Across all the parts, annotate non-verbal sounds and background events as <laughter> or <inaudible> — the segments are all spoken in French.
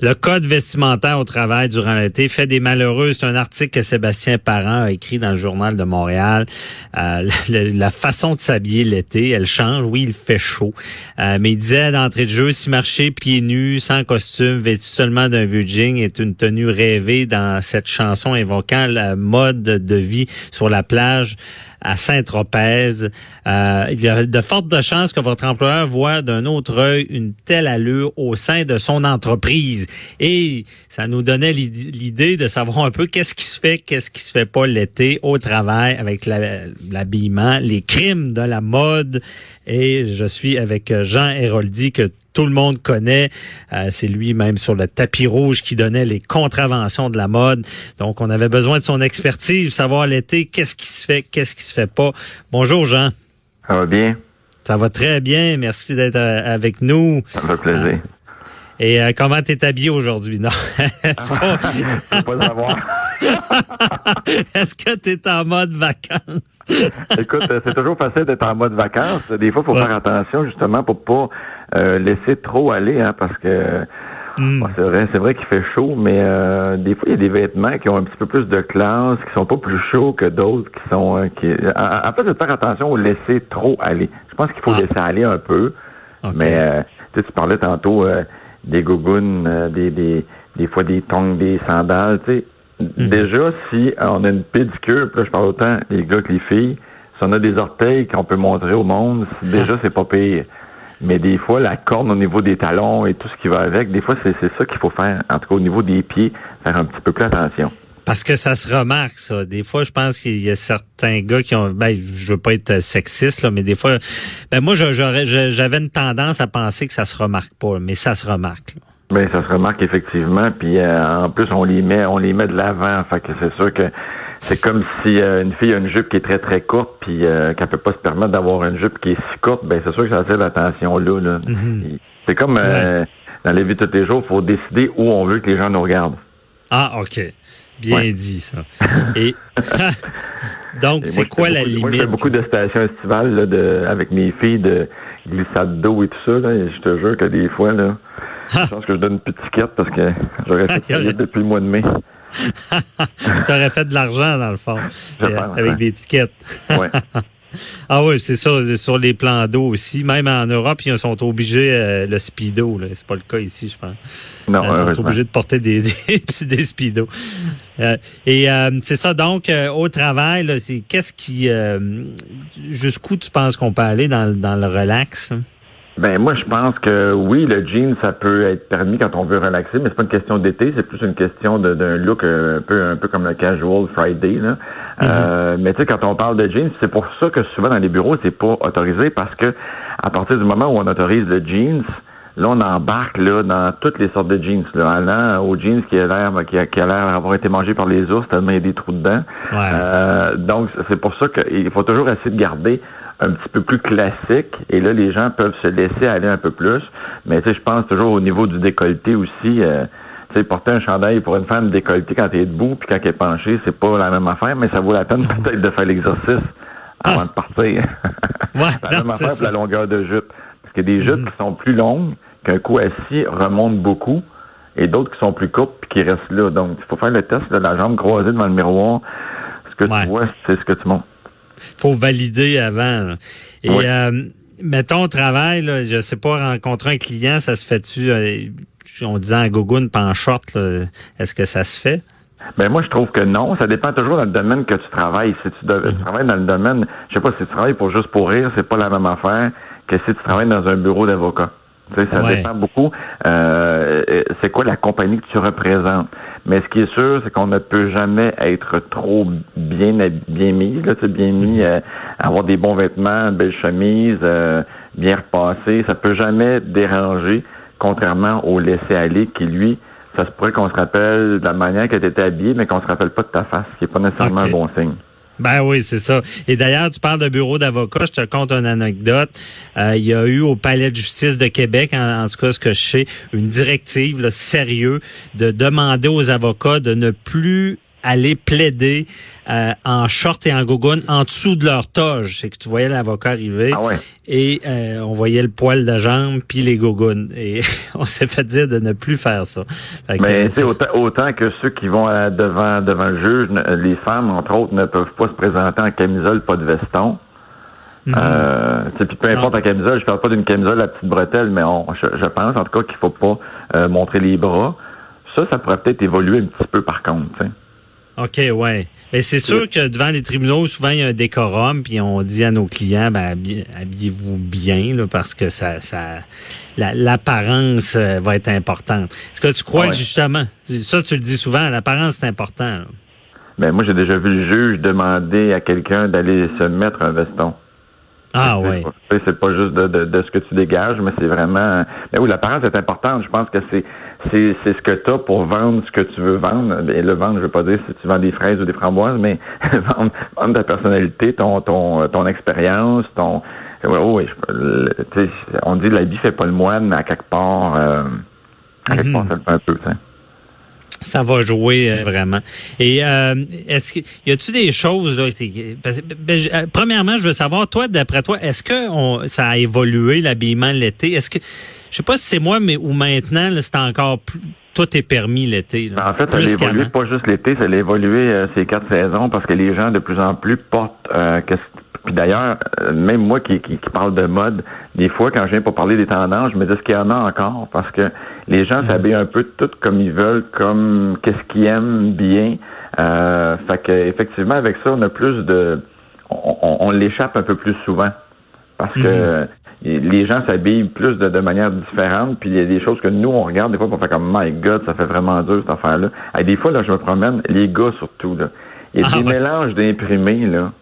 Le code vestimentaire au travail durant l'été fait des malheureux. C'est un article que Sébastien Parent a écrit dans le journal de Montréal. Euh, <laughs> la, façon de s'habiller l'été, elle change. Oui, il fait chaud. Euh, mais il disait d'entrée de jeu, si marcher pieds nus, sans costume, vêtu seulement d'un vieux jean est une tenue rêvée dans cette chanson évoquant la mode de vie sur la plage à Saint-Tropez. Euh, il y a de fortes chances que votre employeur voit d'un autre œil une telle allure au sein de son entreprise. Et ça nous donnait l'idée de savoir un peu qu'est-ce qui se fait, qu'est-ce qui se fait pas l'été au travail avec l'habillement, les crimes de la mode. Et je suis avec Jean Héroldi que tout le monde connaît. Euh, c'est lui-même sur le tapis rouge qui donnait les contraventions de la mode. Donc, on avait besoin de son expertise, savoir l'été, qu'est-ce qui se fait, qu'est-ce qui se fait pas. Bonjour, Jean. Ça va bien? Ça va très bien. Merci d'être euh, avec nous. Ça me fait plaisir. Euh, et euh, comment t'es habillé aujourd'hui? Non. <laughs> Est-ce <laughs> pas savoir. <laughs> Est-ce que tu es en mode vacances? Écoute, c'est toujours facile d'être en mode vacances. Des fois, il faut faire attention justement pour pas euh, laisser trop aller, hein, parce que hmm. c'est vrai, c'est vrai qu'il fait chaud, mais euh, des fois, il y a des vêtements qui ont un petit peu plus de classe, qui sont pas plus chauds que d'autres, qui sont euh, qui. En, fait, de faire attention au laisser trop aller. Je pense qu'il faut ah. laisser aller un peu. Mais tu parlais tantôt des gougounes, des, des, des fois des tongs, des sandales, tu sais. Mhm. Déjà, si on a une pédicure, là, je parle autant les gars que les filles, si on a des orteils qu'on peut montrer au monde, déjà, c'est pas pire. Mais des fois, la corne au niveau des talons et tout ce qui va avec, des fois, c'est ça qu'il faut faire. En tout cas, au niveau des pieds, faire un petit peu plus attention. Parce que ça se remarque, ça. Des fois, je pense qu'il y a certains gars qui ont. Ben, je veux pas être sexiste, là, mais des fois. Ben moi, j'avais une tendance à penser que ça se remarque pas, mais ça se remarque. Ben, ça se remarque effectivement. Puis euh, en plus, on les met, on les met de l'avant. Fait que c'est sûr que c'est comme si euh, une fille a une jupe qui est très très courte puis euh, qu'elle peut pas se permettre d'avoir une jupe qui est si courte, ben c'est sûr que ça attire l'attention là. là. Mhm. C'est comme euh, dans les vies de tous les jours, il faut décider où on veut que les gens nous regardent. Ah, OK. Bien dit, ça. Et donc, c'est quoi la limite? Moi, beaucoup de stations estivales là, de, avec mes filles de glissade d'eau et tout ça. Là, et je te jure que des fois, là, je pense que je donne une petite quête parce que j'aurais <laughs> fait depuis le mois de mai. <laughs> tu aurais fait de l'argent, dans le fond, euh, avec des tickets. ouais. <laughs> Ah oui, c'est ça, sur les plans d'eau aussi. Même en Europe, ils sont obligés, euh, le speedo, c'est pas le cas ici, je pense. Non, ils sont obligés de porter des, <laughs> des, des speedos. Euh, et c'est ça, donc, au travail, c'est qu'est-ce qui... Jusqu'où tu penses qu'on peut aller dans, dans le relax? Ben moi je pense que oui, le jean ça peut être permis quand on veut relaxer, mais c'est pas une question d'été, c'est plus une question d'un look un peu un peu comme le casual Friday là. euh, mhm. mais tu sais quand on parle de jeans, c'est pour ça que souvent dans les bureaux c'est pas autorisé parce que à partir du moment où on autorise le jeans, là on embarque là dans toutes les sortes de jeans là, allant aux jeans qui a l'air qui a, qui a l'air avoir été mangé par les ours tellement il y a des trous dedans. Euh, donc c'est pour ça qu'il faut toujours essayer de garder un petit peu plus classique. Et là, les gens peuvent se laisser aller un peu plus. Mais tu sais, je pense toujours au niveau du décolleté aussi. Euh, tu sais, porter un chandail pour une femme décolleté quand elle est debout puis quand elle est penchée, c'est pas la même affaire, mais ça vaut la peine <laughs> peut-être de faire l'exercice avant de partir. Ouais, <laughs> la même affaire pour la longueur de jupe. Parce que des jupes mm-hmm. qui sont plus longues, qu'un coup assis remonte beaucoup, et d'autres qui sont plus courtes puis qui restent là. Donc, il faut faire le test de la jambe croisée devant le miroir. Ce que tu vois, c'est ce que tu montes faut valider avant. Et euh, mettons au travail, là, je sais pas, rencontrer un client, ça se fait-tu, euh, on disait en gogoune, pas en short, est-ce que ça se fait? Ben moi, je trouve que non. Ça dépend toujours dans le domaine que tu travailles. Si tu, mm-hmm. travailles dans le domaine, je sais pas, si tu travailles pour juste pour rire, c'est pas la même affaire que si tu travailles dans un bureau d'avocat. Tu sais, ça Ouais. dépend beaucoup. euh, c'est quoi la compagnie que tu représentes? Mais ce qui est sûr, c'est qu'on ne peut jamais être trop bien bien mis, là, tu sais, bien mis, euh, avoir des bons vêtements, une belle chemise, euh, bien repassé. Ça peut jamais déranger, contrairement au laisser-aller qui, lui, ça se pourrait qu'on se rappelle de la manière que tu étais habillé, mais qu'on se rappelle pas de ta face, ce qui n'est pas nécessairement un bon signe. Ben oui, c'est ça. Et d'ailleurs, tu parles de bureau d'avocat. Je te conte une anecdote. Euh, il y a eu au Palais de justice de Québec, en, en tout cas ce que je sais, une directive là, de demander aux avocats de ne plus aller plaider euh, en short et en gogoune en dessous de leur toge. C'est que tu voyais l'avocat arriver Ah ouais. et euh, on voyait le poil de jambe puis les gougounes. Et <laughs> on s'est fait dire de ne plus faire ça. Que, Mais euh, tu sais, autant, autant que ceux qui vont euh, devant devant le juge, les femmes, entre autres, ne peuvent pas se présenter en camisole, pas de veston. Mhm. Euh, puis peu importe la camisole, je parle pas d'une camisole à petite bretelle, mais on, je, je pense en tout cas qu'il faut pas euh, montrer les bras. Ça, ça pourrait peut-être évoluer un petit peu par contre. OK, ouais. Mais c'est sûr que devant les tribunaux, souvent, il y a un décorum, puis on dit à nos clients, ben, habi- habillez-vous bien, là, parce que ça, ça, la- l'apparence euh, va être importante. Est-ce que tu crois Ouais. que justement, ça, tu le dis souvent, l'apparence, c'est important. là. Ben, moi, j'ai déjà vu le juge demander à quelqu'un d'aller se mettre un veston. Ah, sais, C'est pas juste de, de, de ce que tu dégages, mais c'est vraiment. Mais oui, l'apparence est importante. Je pense que c'est c'est c'est ce que tu as pour vendre ce que tu veux vendre. Et le vendre, je veux pas dire si tu vends des fraises ou des framboises, mais <laughs> vendre, vendre ta personnalité, ton ton ton expérience, ton. Je- sais, on dit l'habit fait pas le moine, mais à quelque part, euh, à quelque Mhm. part, ça le fait un peu. Ça va jouer euh, vraiment. Et euh, est-ce que y a-tu des choses là parce ben, je- euh, Premièrement, je veux savoir toi, d'après toi, est-ce que on, ça a évolué l'habillement l'été? Est-ce que je sais pas si c'est moi, mais ou maintenant c'est encore plus, tout est permis l'été. En fait, ça a évolué pas juste l'été, ça a évolué euh, ces quatre saisons parce que les gens de plus en plus portent. euh, puis d'ailleurs, euh, même moi qui, qui, qui parle de mode, des fois quand je viens pour parler des tendances, je me dis ce qu'il y en a encore? Parce que les gens s'habillent un peu tout comme ils veulent, comme qu'est-ce qu'ils aiment bien. Euh, fait que effectivement avec ça, on a plus de, on, on- on l'échappe un peu plus souvent parce que les gens s'habillent plus de, de manière différente, puis il y a des choses que nous, on regarde des fois pour faire comme My God, ça fait vraiment dur cette affaire-là. Et des fois, là, je me promène, les gars surtout, là. Il y a Ah des ouais. mélanges d'imprimés, là.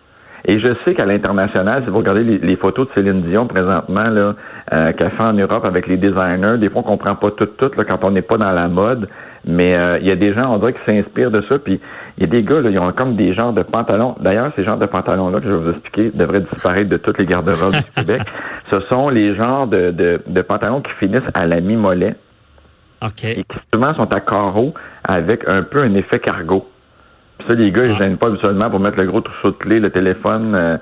Et je sais qu'à l'international, si vous regardez les, les photos de Céline Dion présentement, là, euh, qu'elle fait en Europe avec les designers, des fois on comprend pas tout tout là, quand on n'est pas dans la mode, mais euh, il y a des gens, on dirait, qui s'inspirent de ça, puis il y a des gars, là, ils ont comme des genres de pantalons. D'ailleurs, ces genres de pantalons-là, que je vais vous expliquer, devraient disparaître de toutes les garde-robes du Québec. <laughs> Ce sont les genres de, de, de pantalons qui finissent à la mi-mollet Ok. et qui souvent sont à carreaux avec un peu un effet cargo. Puis ça, les gars, ils Ah. gênent pas habituellement pour mettre le gros trousseau de clés, le téléphone. euh,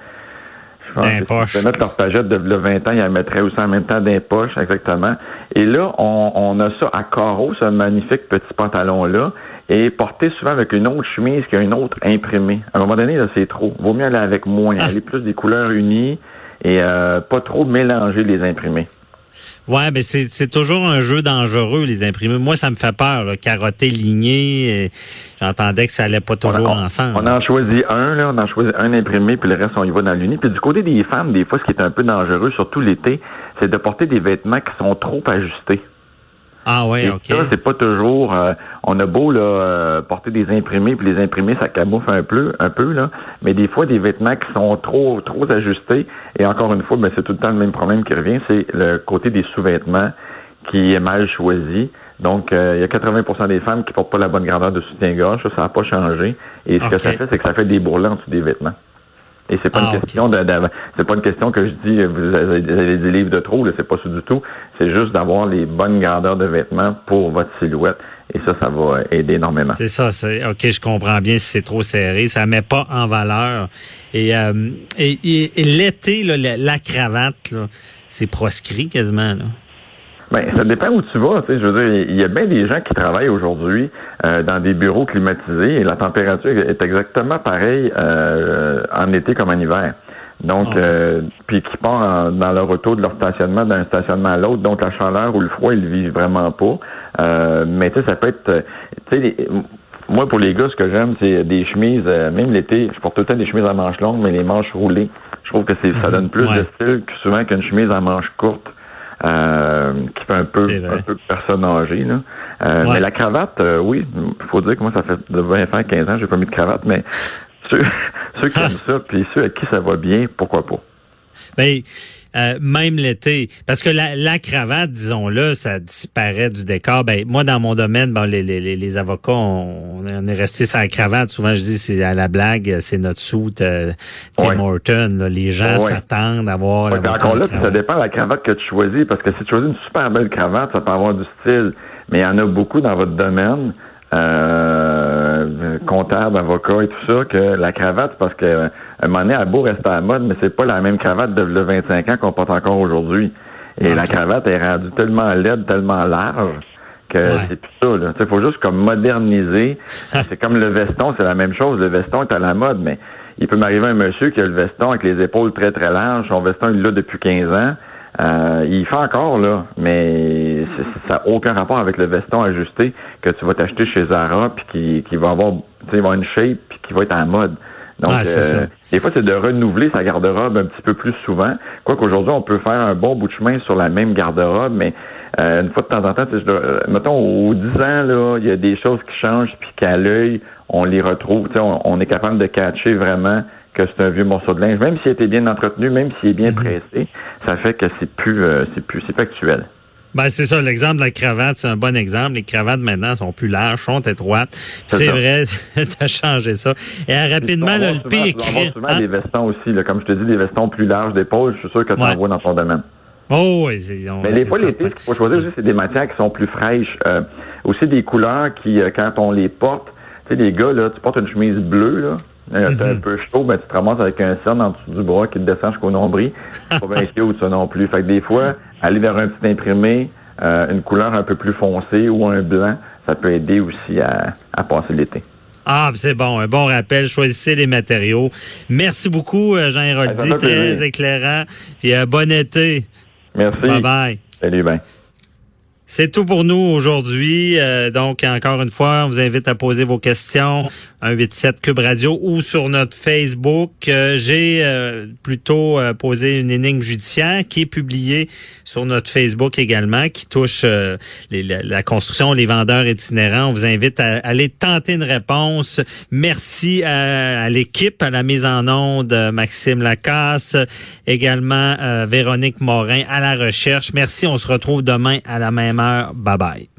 je pense si ils mettre leur pagette de le 20 ans, ils la mettraient aussi en même temps dans les poches, exactement. Et là, on, on a ça à carreaux, ce magnifique petit pantalon-là, et porté souvent avec une autre chemise qui a une autre imprimée. À un moment donné, là, c'est trop. Vaut mieux aller avec moins, Ah. aller plus des couleurs unies et euh, pas trop mélanger les imprimés. Ouais, mais c'est c'est toujours un jeu dangereux les imprimés. Moi, ça me fait peur. Là. Carotter, ligné. J'entendais que ça allait pas toujours on, ensemble. On en choisit un, là, on en choisit un imprimé, puis le reste, on y va dans l'uni. Puis du côté des femmes, des fois, ce qui est un peu dangereux, surtout l'été, c'est de porter des vêtements qui sont trop ajustés. Ah ouais, Et ok. ça, c'est pas toujours. euh, on a beau là euh, porter des imprimés, puis les imprimés, ça camoufle un peu, un peu là. Mais des fois, des vêtements qui sont trop, trop ajustés. Et encore une fois, ben, c'est tout le temps le même problème qui revient, c'est le côté des sous-vêtements qui est mal choisi. Donc, euh, il y a 80% des femmes qui portent pas la bonne grandeur de soutien-gorge. Ça, ça n'a pas changé. Et ce que ça fait, c'est que ça fait des bourrelets en dessous des vêtements. Et c'est pas Ah, une ok. question de, de- c'est pas une question que je dis vous avez, vous avez des livres de trop, là, c'est pas ça du tout. C'est juste d'avoir les bonnes grandeurs de vêtements pour votre silhouette. Et ça, ça va aider énormément. C'est ça, c'est ok, je comprends bien si c'est trop serré, ça met pas en valeur. Et, euh, et, et- et l'été, là, la, la cravate, là, c'est proscrit quasiment. Là. Ben, ça dépend où tu vas. Tu sais, je veux dire, il y a bien des gens qui travaillent aujourd'hui euh, dans des bureaux climatisés et la température est exactement pareille euh, en été comme en hiver. Donc, Ok. euh, puis qui part en- dans leur auto de leur stationnement d'un stationnement à l'autre. Donc, la chaleur ou le froid, ils le vivent vraiment pas. Euh, mais tu sais, ça peut être... euh, Tu sais, les- moi, pour les gars, ce que j'aime, c'est des chemises, euh, même l'été, je porte tout le temps des chemises à manches longues, mais les manches roulées. Je trouve que c'est ça donne plus Ouais. de style que souvent qu'une chemise à manches courtes. euh, qui fait un peu, un peu personne âgée. Là. Euh, Ouais. Mais la cravate, oui, il faut dire que moi, ça fait de 20 ans, 15 ans, j'ai pas mis de cravate, mais ceux, <laughs> ceux qui aiment ça, puis ceux à qui ça va bien, pourquoi pas? Ben, euh, même l'été. Parce que la, la cravate, disons-le, ça disparaît du décor. Ben, moi, dans mon domaine, bon, les, les, les- avocats, on, on est resté sans la cravate. Souvent, je dis, c'est à la blague, c'est notre soute euh, Tim Ouais. Horton. là. Les gens Ouais. s'attendent à voir Ouais, encore en là, ça dépend de la cravate que tu choisis, parce que si tu choisis une super belle cravate, ça peut avoir du style. Mais il y en a beaucoup dans votre domaine, euh, comptable, avocat et tout ça, que la cravate, parce que euh, un moment donné, a beau rester à la mode, mais c'est pas la même cravate de le 25 ans qu'on porte encore aujourd'hui. Et la cravate est rendue tellement laide, tellement large que Ouais. c'est tout ça. là. Il faut juste comme moderniser. <laughs> c'est comme le veston, c'est la même chose. Le veston est à la mode, mais il peut m'arriver un monsieur qui a le veston avec les épaules très très larges. Son veston, il l'a depuis 15 ans. Euh, il fait encore, là, mais ça n'a aucun rapport avec le veston ajusté que tu vas t'acheter chez Zara puis qui, qui va avoir, tu avoir une shape puis qui va être en mode. Donc, Ah, ça. des fois, c'est de renouveler sa garde-robe un petit peu plus souvent. Quoi qu'aujourd'hui, on peut faire un bon bout de chemin sur la même garde-robe, mais euh, une fois de temps en temps, je dois- euh, mettons, aux 10 ans, là, il y a des choses qui changent, puis qu'à l'œil, on les retrouve. Tu sais, on, on est capable de catcher vraiment que c'est un vieux morceau de linge, même s'il été bien entretenu, même s'il est bien Mhm. pressé, ça fait que c'est plus, euh, c'est plus, c'est plus actuel. Ben, c'est ça, l'exemple de la cravate, c'est un bon exemple. Les cravates maintenant sont plus larges, sont étroites. C'est vrai, <laughs> t'as changé ça. Et euh, rapidement, là, le souvent- pire souvent hein? des vestons aussi, là, comme je te dis, des vestons plus larges d'épaule, je suis sûr que tu Ouais. en vois dans ton domaine. Oh, oui, on- Mais des fois, certain. ce qu'il faut choisir aussi, c'est des matières qui sont plus fraîches. Euh, aussi des couleurs qui, euh, quand on les porte, tu sais, les gars, là, tu portes une chemise bleue, là, euh, un Mhm. peu chaud, ben, tu te ramasses avec un cerne en dessous du bras qui te descend jusqu'au nombril. C'est pas bien cute, ça non plus. Fait que des fois, aller vers un petit imprimé, euh, une couleur un peu plus foncée ou un blanc, ça peut aider aussi à, à passer l'été. Ah, c'est bon, un bon rappel. Choisissez les matériaux. Merci beaucoup, euh, Jean Héroldi, très plaisir. éclairant. Puis euh, bon été. Merci. Bye bye. Salut, ben. C'est tout pour nous aujourd'hui. Euh, donc, encore une fois, on vous invite à poser vos questions 187 Cube Radio ou sur notre Facebook. Euh, J'ai euh, plutôt posé une énigme judiciaire qui est publiée sur notre Facebook également, qui touche la, construction, les vendeurs itinérants. On vous invite à, aller tenter une réponse. Merci à, l'équipe, à la mise en onde, Maxime Lacasse, également Véronique Morin à la recherche. Merci. On se retrouve demain à la même heure. Bye bye.